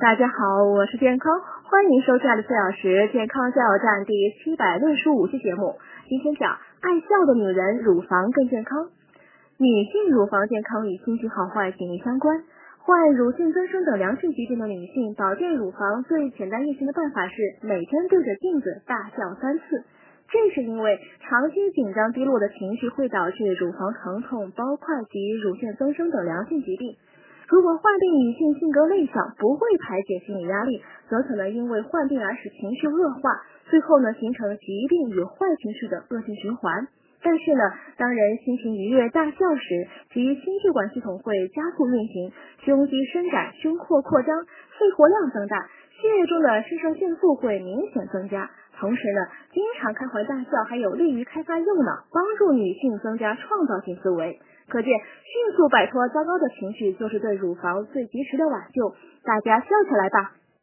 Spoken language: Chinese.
大家好，我是健康，欢迎收看的四小时健康加油站第七百六十五期节目。今天讲爱笑的女人乳房更健康。女性乳房健康与心情好坏紧密相关。患乳腺增生等良性疾病的女性，保健乳房最简单易行的办法是每天对着镜子大笑三次。这是因为长期紧张低落的情绪会导致乳房疼痛、包块及乳腺增生等良性疾病。如果患病女性性格内向，不会排解心理压力，则可能因为患病而使情绪恶化，最后呢形成疾病与坏情绪的恶性循环。但是呢，当人心情愉悦大笑时，其心血管系统会加速运行，胸肌伸展，胸廓扩张，肺活量增大，血液中的肾上腺素会明显增加。同时呢，经常开怀大笑还有利于开发右脑，帮助女性增加创造性思维。可见，迅速摆脱糟糕的情绪，就是对乳房最及时的挽救。大家笑起来吧！